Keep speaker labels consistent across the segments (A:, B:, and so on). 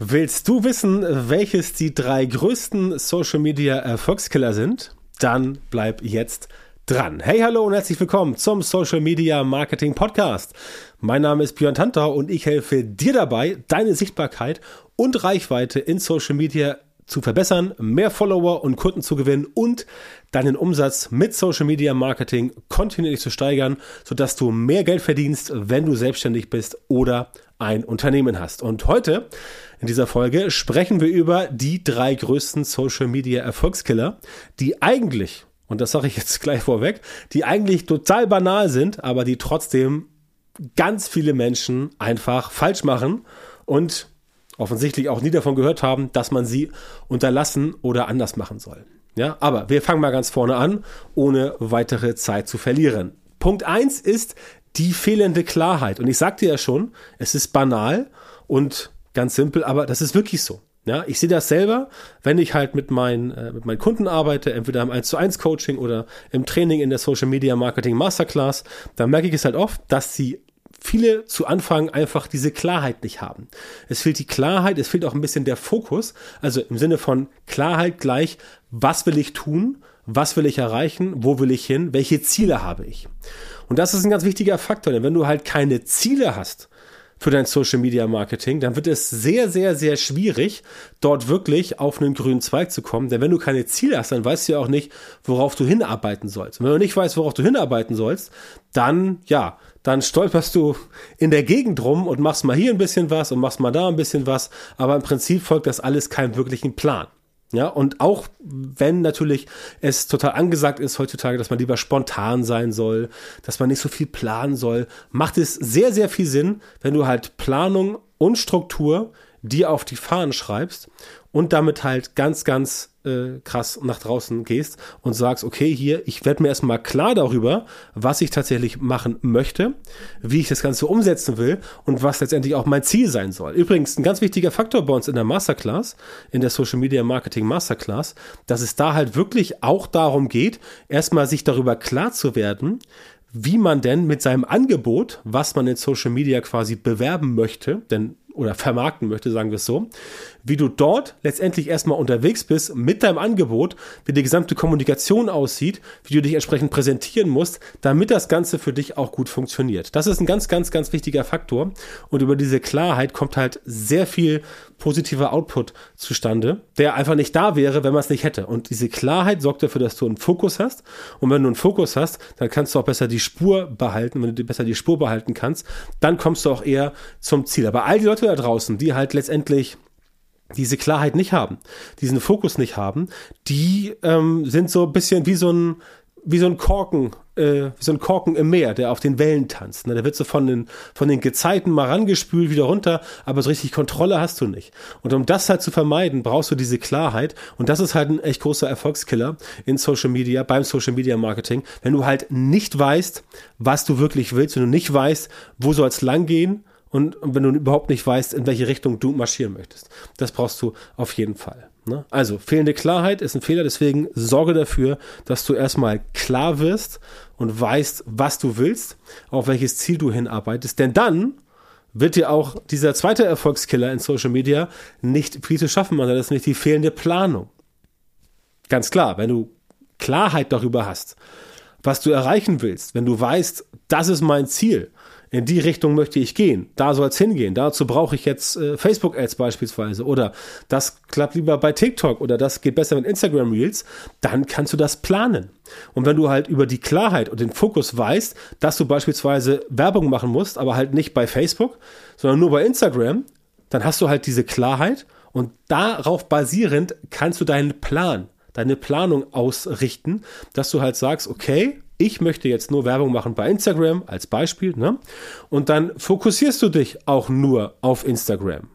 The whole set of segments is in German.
A: Willst du wissen, welches die drei größten Social Media Erfolgskiller sind? Dann bleib jetzt dran. Hey, hallo und herzlich willkommen zum Social Media Marketing Podcast. Mein Name ist Björn Tantau und ich helfe dir dabei, deine Sichtbarkeit und Reichweite in Social Media zu verbessern, mehr Follower und Kunden zu gewinnen und deinen Umsatz mit Social Media Marketing kontinuierlich zu steigern, sodass du mehr Geld verdienst, wenn du selbstständig bist oder ein Unternehmen hast. Und heute in dieser Folge sprechen wir über die drei größten Social Media Erfolgskiller, die eigentlich, und das sage ich jetzt gleich vorweg, die eigentlich total banal sind, aber die trotzdem ganz viele Menschen einfach falsch machen und offensichtlich auch nie davon gehört haben, dass man sie unterlassen oder anders machen soll. Ja, aber wir fangen mal ganz vorne an, ohne weitere Zeit zu verlieren. Punkt eins ist die fehlende Klarheit. Und ich sagte ja schon, es ist banal und ganz simpel, aber das ist wirklich so. Ja, ich sehe das selber, wenn ich halt mit meinen, äh, mit meinen Kunden arbeite, entweder im 1 zu 1 Coaching oder im Training in der Social Media Marketing Masterclass, dann merke ich es halt oft, dass sie viele zu Anfang einfach diese Klarheit nicht haben. Es fehlt die Klarheit, es fehlt auch ein bisschen der Fokus, also im Sinne von Klarheit gleich, was will ich tun, was will ich erreichen, wo will ich hin, welche Ziele habe ich. Und das ist ein ganz wichtiger Faktor, denn wenn du halt keine Ziele hast, für dein Social Media Marketing, dann wird es sehr, sehr, sehr schwierig, dort wirklich auf einen grünen Zweig zu kommen. Denn wenn du keine Ziele hast, dann weißt du ja auch nicht, worauf du hinarbeiten sollst. Und wenn du nicht weißt, worauf du hinarbeiten sollst, dann, ja, dann stolperst du in der Gegend rum und machst mal hier ein bisschen was und machst mal da ein bisschen was. Aber im Prinzip folgt das alles keinem wirklichen Plan. Ja, und auch wenn natürlich es total angesagt ist heutzutage, dass man lieber spontan sein soll, dass man nicht so viel planen soll, macht es sehr, sehr viel Sinn, wenn du halt Planung und Struktur dir auf die Fahnen schreibst und damit halt ganz, ganz äh, krass nach draußen gehst und sagst, okay, hier, ich werde mir erstmal klar darüber, was ich tatsächlich machen möchte, wie ich das Ganze umsetzen will und was letztendlich auch mein Ziel sein soll. Übrigens, ein ganz wichtiger Faktor bei uns in der Masterclass, in der Social Media Marketing Masterclass, dass es da halt wirklich auch darum geht, erstmal sich darüber klar zu werden, wie man denn mit seinem Angebot, was man in Social Media quasi bewerben möchte, denn oder vermarkten möchte, sagen wir es so, wie du dort letztendlich erstmal unterwegs bist mit deinem Angebot, wie die gesamte Kommunikation aussieht, wie du dich entsprechend präsentieren musst, damit das Ganze für dich auch gut funktioniert. Das ist ein ganz, ganz, ganz wichtiger Faktor und über diese Klarheit kommt halt sehr viel positiver Output zustande, der einfach nicht da wäre, wenn man es nicht hätte. Und diese Klarheit sorgt dafür, dass du einen Fokus hast und wenn du einen Fokus hast, dann kannst du auch besser die Spur behalten. Wenn du besser die Spur behalten kannst, dann kommst du auch eher zum Ziel. Aber all die Leute da draußen, die halt letztendlich diese Klarheit nicht haben, diesen Fokus nicht haben, die ähm, sind so ein bisschen wie so ein wie so ein Korken, äh, wie so ein Korken im Meer, der auf den Wellen tanzt. Ne? Der wird so von den, von den Gezeiten mal rangespült, wieder runter, aber so richtig Kontrolle hast du nicht. Und um das halt zu vermeiden, brauchst du diese Klarheit. Und das ist halt ein echt großer Erfolgskiller in Social Media, beim Social Media Marketing. Wenn du halt nicht weißt, was du wirklich willst, wenn du nicht weißt, wo soll es lang gehen, und wenn du überhaupt nicht weißt, in welche Richtung du marschieren möchtest. Das brauchst du auf jeden Fall. Ne? Also, fehlende Klarheit ist ein Fehler, deswegen sorge dafür, dass du erstmal klar wirst und weißt, was du willst, auf welches Ziel du hinarbeitest, denn dann wird dir auch dieser zweite Erfolgskiller in Social Media nicht viel zu schaffen machen, das ist nicht die fehlende Planung. Ganz klar, wenn du Klarheit darüber hast, was du erreichen willst, wenn du weißt, das ist mein Ziel, in die Richtung möchte ich gehen, da soll es hingehen, dazu brauche ich jetzt äh, Facebook-Ads beispielsweise. Oder das klappt lieber bei TikTok. Oder das geht besser mit Instagram Reels, dann kannst du das planen. Und wenn du halt über die Klarheit und den Fokus weißt, dass du beispielsweise Werbung machen musst, aber halt nicht bei Facebook, sondern nur bei Instagram, dann hast du halt diese Klarheit. Und darauf basierend kannst du deinen Plan, deine Planung ausrichten, dass du halt sagst, okay, ich möchte jetzt nur Werbung machen bei Instagram als Beispiel, ne? Und dann fokussierst du dich auch nur auf Instagram.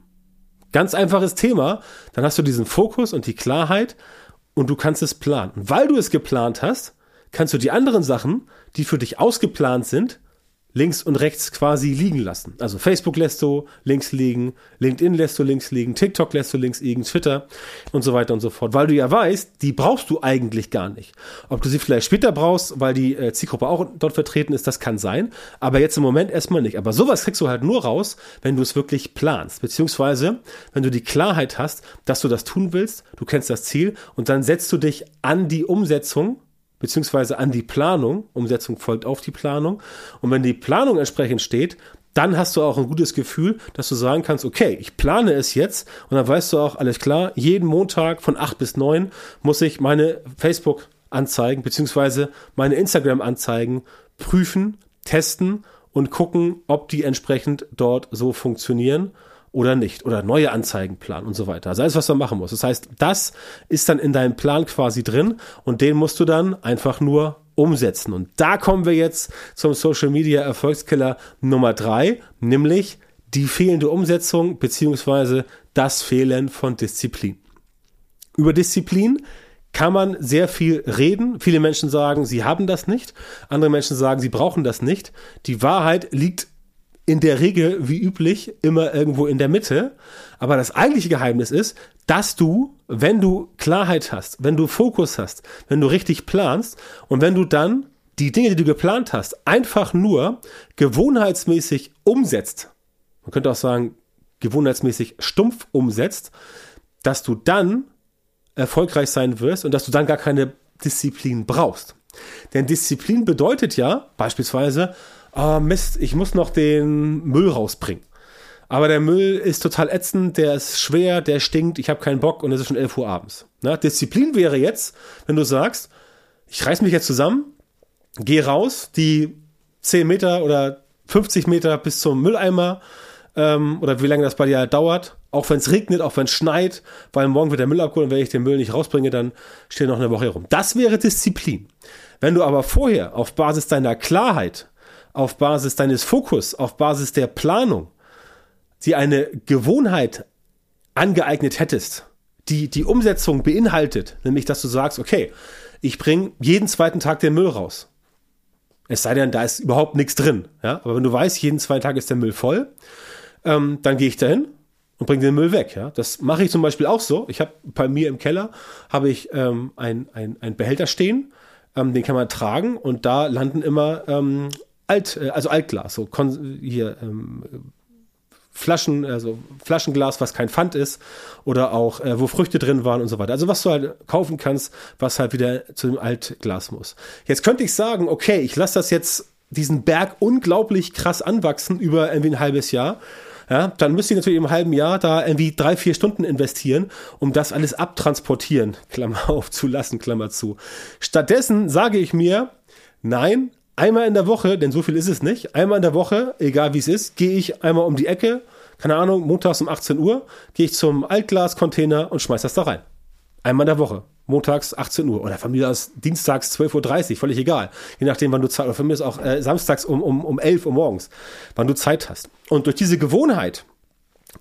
A: Ganz einfaches Thema. Dann hast du diesen Fokus und die Klarheit und du kannst es planen. Weil du es geplant hast, kannst du die anderen Sachen, die für dich ausgeplant sind, links und rechts quasi liegen lassen. Also Facebook lässt du links liegen, LinkedIn lässt du links liegen, TikTok lässt du links liegen, Twitter und so weiter und so fort. Weil du ja weißt, die brauchst du eigentlich gar nicht. Ob du sie vielleicht später brauchst, weil die äh, Zielgruppe auch dort vertreten ist, das kann sein. Aber jetzt im Moment erstmal nicht. Aber sowas kriegst du halt nur raus, wenn du es wirklich planst. Beziehungsweise, wenn du die Klarheit hast, dass du das tun willst, du kennst das Ziel und dann setzt du dich an die Umsetzung beziehungsweise an die Planung. Umsetzung folgt auf die Planung. Und wenn die Planung entsprechend steht, dann hast du auch ein gutes Gefühl, dass du sagen kannst, okay, ich plane es jetzt und dann weißt du auch, alles klar, jeden Montag von 8 bis 9 muss ich meine Facebook-Anzeigen beziehungsweise meine Instagram-Anzeigen prüfen, testen und gucken, ob die entsprechend dort so funktionieren oder nicht oder neue Anzeigen planen und so weiter. Also alles, was man machen muss. Das heißt, das ist dann in deinem Plan quasi drin und den musst du dann einfach nur umsetzen. Und da kommen wir jetzt zum Social Media Erfolgskiller Nummer drei, nämlich die fehlende Umsetzung beziehungsweise das Fehlen von Disziplin. Über Disziplin kann man sehr viel reden. Viele Menschen sagen, sie haben das nicht. Andere Menschen sagen, sie brauchen das nicht. Die Wahrheit liegt in der Regel, wie üblich, immer irgendwo in der Mitte. Aber das eigentliche Geheimnis ist, dass du, wenn du Klarheit hast, wenn du Fokus hast, wenn du richtig planst und wenn du dann die Dinge, die du geplant hast, einfach nur gewohnheitsmäßig umsetzt, man könnte auch sagen, gewohnheitsmäßig stumpf umsetzt, dass du dann erfolgreich sein wirst und dass du dann gar keine Disziplin brauchst. Denn Disziplin bedeutet ja beispielsweise, oh Mist, ich muss noch den Müll rausbringen. Aber der Müll ist total ätzend, der ist schwer, der stinkt, ich habe keinen Bock und es ist schon 11 Uhr abends. Na, Disziplin wäre jetzt, wenn du sagst, ich reiß mich jetzt zusammen, gehe raus, die 10 Meter oder 50 Meter bis zum Mülleimer ähm, oder wie lange das bei dir halt dauert, auch wenn es regnet, auch wenn es schneit, weil morgen wird der Müll abgeholt und wenn ich den Müll nicht rausbringe, dann steht noch eine Woche herum. Das wäre Disziplin. Wenn du aber vorher auf Basis deiner Klarheit auf Basis deines Fokus, auf Basis der Planung, die eine Gewohnheit angeeignet hättest, die die Umsetzung beinhaltet, nämlich dass du sagst, okay, ich bringe jeden zweiten Tag den Müll raus. Es sei denn, da ist überhaupt nichts drin. Ja? Aber wenn du weißt, jeden zweiten Tag ist der Müll voll, ähm, dann gehe ich dahin und bringe den Müll weg. Ja? Das mache ich zum Beispiel auch so. Ich habe bei mir im Keller habe ich ähm, ein, ein, ein Behälter stehen, ähm, den kann man tragen und da landen immer ähm, Alt, äh, also Altglas, so hier ähm, Flaschen, also Flaschenglas, was kein Pfand ist, oder auch, äh, wo Früchte drin waren und so weiter. Also was du halt kaufen kannst, was halt wieder zu dem Altglas muss. Jetzt könnte ich sagen, okay, ich lasse das jetzt diesen Berg unglaublich krass anwachsen über irgendwie ein halbes Jahr. Ja, dann müsste ich natürlich im halben Jahr da irgendwie drei, vier Stunden investieren, um das alles abtransportieren, Klammer auf, zu lassen, Klammer zu. Stattdessen sage ich mir, nein, einmal in der Woche, denn so viel ist es nicht, einmal in der Woche, egal wie es ist, gehe ich einmal um die Ecke, keine Ahnung, montags um 18 Uhr, gehe ich zum Altglas-Container und schmeiß das da rein. Einmal in der Woche. Montags 18 Uhr oder von mir aus dienstags 12.30 Uhr, völlig egal. Je nachdem, wann du Zeit, oder von mir ist auch äh, samstags um, um, um 11 Uhr morgens, wann du Zeit hast. Und durch diese Gewohnheit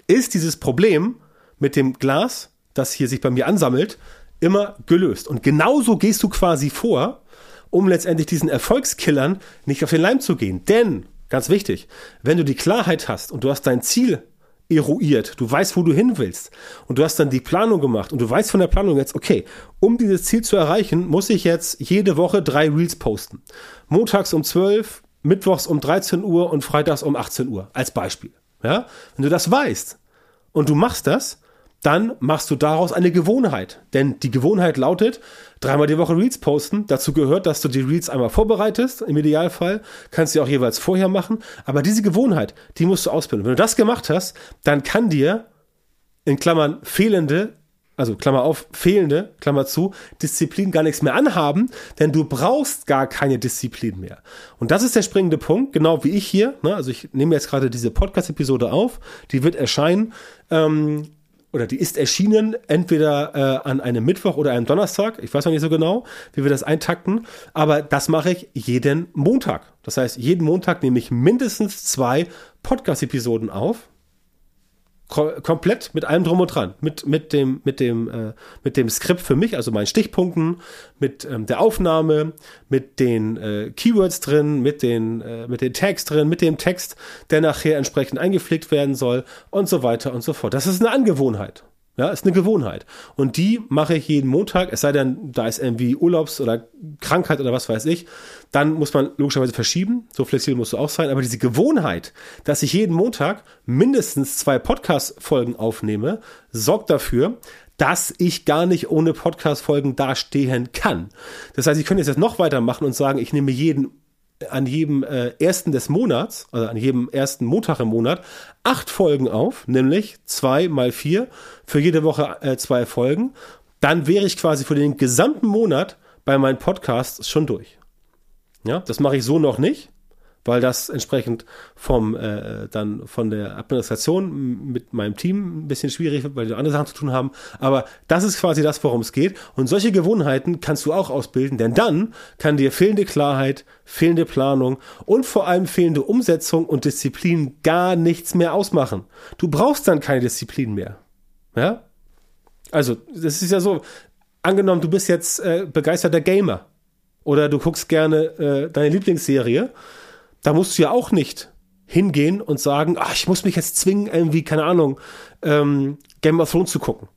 A: ist dieses Problem mit dem Glas, das hier sich bei mir ansammelt, immer gelöst. Und genauso gehst du quasi vor, um letztendlich diesen Erfolgskillern nicht auf den Leim zu gehen. Denn, ganz wichtig, wenn du die Klarheit hast und du hast dein Ziel eruiert, du weißt, wo du hin willst und du hast dann die Planung gemacht und du weißt von der Planung jetzt, okay, um dieses Ziel zu erreichen, muss ich jetzt jede Woche drei Reels posten. Montags um 12, Mittwochs um 13 Uhr und Freitags um 18 Uhr, als Beispiel. Ja? Wenn du das weißt und du machst das, dann machst du daraus eine Gewohnheit. Denn die Gewohnheit lautet, dreimal die Woche Reels posten. Dazu gehört, dass du die Reels einmal vorbereitest, im Idealfall. Kannst du auch jeweils vorher machen. Aber diese Gewohnheit, die musst du ausbilden. Wenn du das gemacht hast, dann kann dir in Klammern fehlende, also Klammer auf, fehlende, Klammer zu, Disziplin gar nichts mehr anhaben, denn du brauchst gar keine Disziplin mehr. Und das ist der springende Punkt, genau wie ich hier. Ne? Also ich nehme jetzt gerade diese Podcast-Episode auf, die wird erscheinen. Ähm, oder die ist erschienen, entweder äh, an einem Mittwoch oder einem Donnerstag. Ich weiß noch nicht so genau, wie wir das eintakten. Aber das mache ich jeden Montag. Das heißt, jeden Montag nehme ich mindestens zwei Podcast-Episoden auf. Komplett mit allem drum und dran. Mit, mit, dem, mit, dem, äh, mit dem Skript für mich, also meinen Stichpunkten, mit ähm, der Aufnahme, mit den äh, Keywords drin, mit den, äh, mit den Tags drin, mit dem Text, der nachher entsprechend eingepflegt werden soll und so weiter und so fort. Das ist eine Angewohnheit. Ja, ist eine Gewohnheit. Und die mache ich jeden Montag, es sei denn, da ist irgendwie Urlaubs- oder Krankheit oder was weiß ich, dann muss man logischerweise verschieben. So flexibel musst du auch sein. Aber diese Gewohnheit, dass ich jeden Montag mindestens zwei Podcast-Folgen aufnehme, sorgt dafür, dass ich gar nicht ohne Podcast-Folgen dastehen kann. Das heißt, ich könnte jetzt noch weitermachen und sagen, ich nehme jeden an jedem äh, ersten des Monats, also an jedem ersten Montag im Monat, acht Folgen auf, nämlich zwei mal vier, für jede Woche äh, zwei Folgen. Dann wäre ich quasi für den gesamten Monat bei meinen Podcasts schon durch. Ja, das mache ich so noch nicht weil das entsprechend vom äh, dann von der Administration mit meinem Team ein bisschen schwierig wird, weil wir andere Sachen zu tun haben. Aber das ist quasi das, worum es geht. Und solche Gewohnheiten kannst du auch ausbilden, denn dann kann dir fehlende Klarheit, fehlende Planung und vor allem fehlende Umsetzung und Disziplin gar nichts mehr ausmachen. Du brauchst dann keine Disziplin mehr. Ja? Also, das ist ja so. Angenommen, du bist jetzt äh, begeisterter Gamer oder du guckst gerne äh, deine Lieblingsserie da musst du ja auch nicht hingehen und sagen, ach, ich muss mich jetzt zwingen, irgendwie, keine Ahnung, ähm, Game of Thrones zu gucken.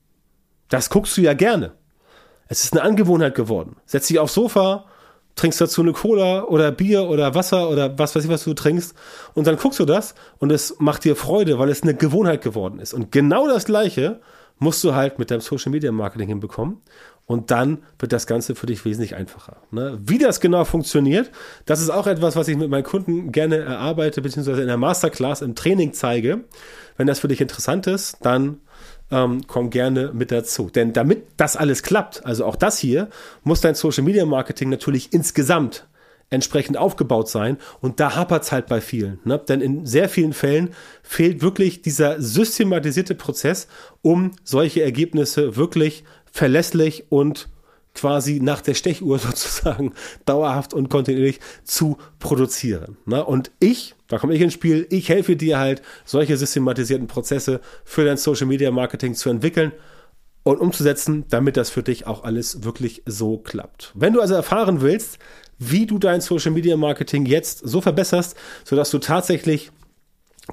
A: Das guckst du ja gerne. Es ist eine Angewohnheit geworden. Setz dich aufs Sofa, trinkst dazu eine Cola oder Bier oder Wasser oder was weiß ich, was du trinkst und dann guckst du das und es macht dir Freude, weil es eine Gewohnheit geworden ist. Und genau das Gleiche musst du halt mit deinem Social Media Marketing hinbekommen. Und dann wird das Ganze für dich wesentlich einfacher. Ne? Wie das genau funktioniert, das ist auch etwas, was ich mit meinen Kunden gerne erarbeite, beziehungsweise in der Masterclass im Training zeige. Wenn das für dich interessant ist, dann ähm, komm gerne mit dazu. Denn damit das alles klappt, also auch das hier, muss dein Social Media Marketing natürlich insgesamt entsprechend aufgebaut sein. Und da hapert es halt bei vielen. Ne? Denn in sehr vielen Fällen fehlt wirklich dieser systematisierte Prozess, um solche Ergebnisse wirklich verlässlich und quasi nach der Stechuhr sozusagen dauerhaft und kontinuierlich zu produzieren. Ne? Und ich, da komme ich ins Spiel, ich helfe dir halt, solche systematisierten Prozesse für dein Social Media Marketing zu entwickeln und umzusetzen, damit das für dich auch alles wirklich so klappt. Wenn du also erfahren willst, wie du dein Social Media Marketing jetzt so verbesserst, sodass du tatsächlich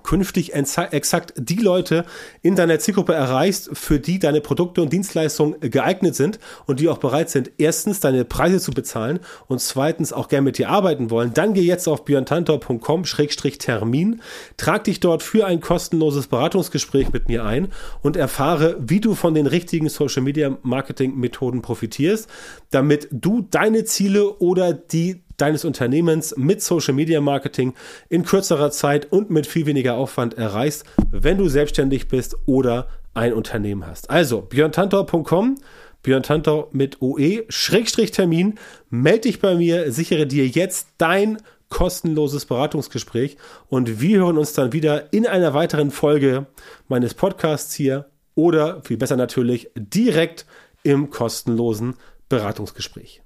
A: künftig exakt die Leute in deiner Zielgruppe erreichst, für die deine Produkte und Dienstleistungen geeignet sind und die auch bereit sind, erstens deine Preise zu bezahlen und zweitens auch gerne mit dir arbeiten wollen, dann geh jetzt auf björntantor.com-termin, trag dich dort für ein kostenloses Beratungsgespräch mit mir ein und erfahre, wie du von den richtigen Social Media Marketing Methoden profitierst, damit du deine Ziele oder die deines Unternehmens mit Social Media Marketing in kürzerer Zeit und mit viel weniger Aufwand erreichst, wenn du selbstständig bist oder ein Unternehmen hast. Also björntantor.com Björn Tantor mit OE, Schrägstrich Termin, melde dich bei mir, sichere dir jetzt dein kostenloses Beratungsgespräch und wir hören uns dann wieder in einer weiteren Folge meines Podcasts hier oder viel besser natürlich direkt im kostenlosen Beratungsgespräch.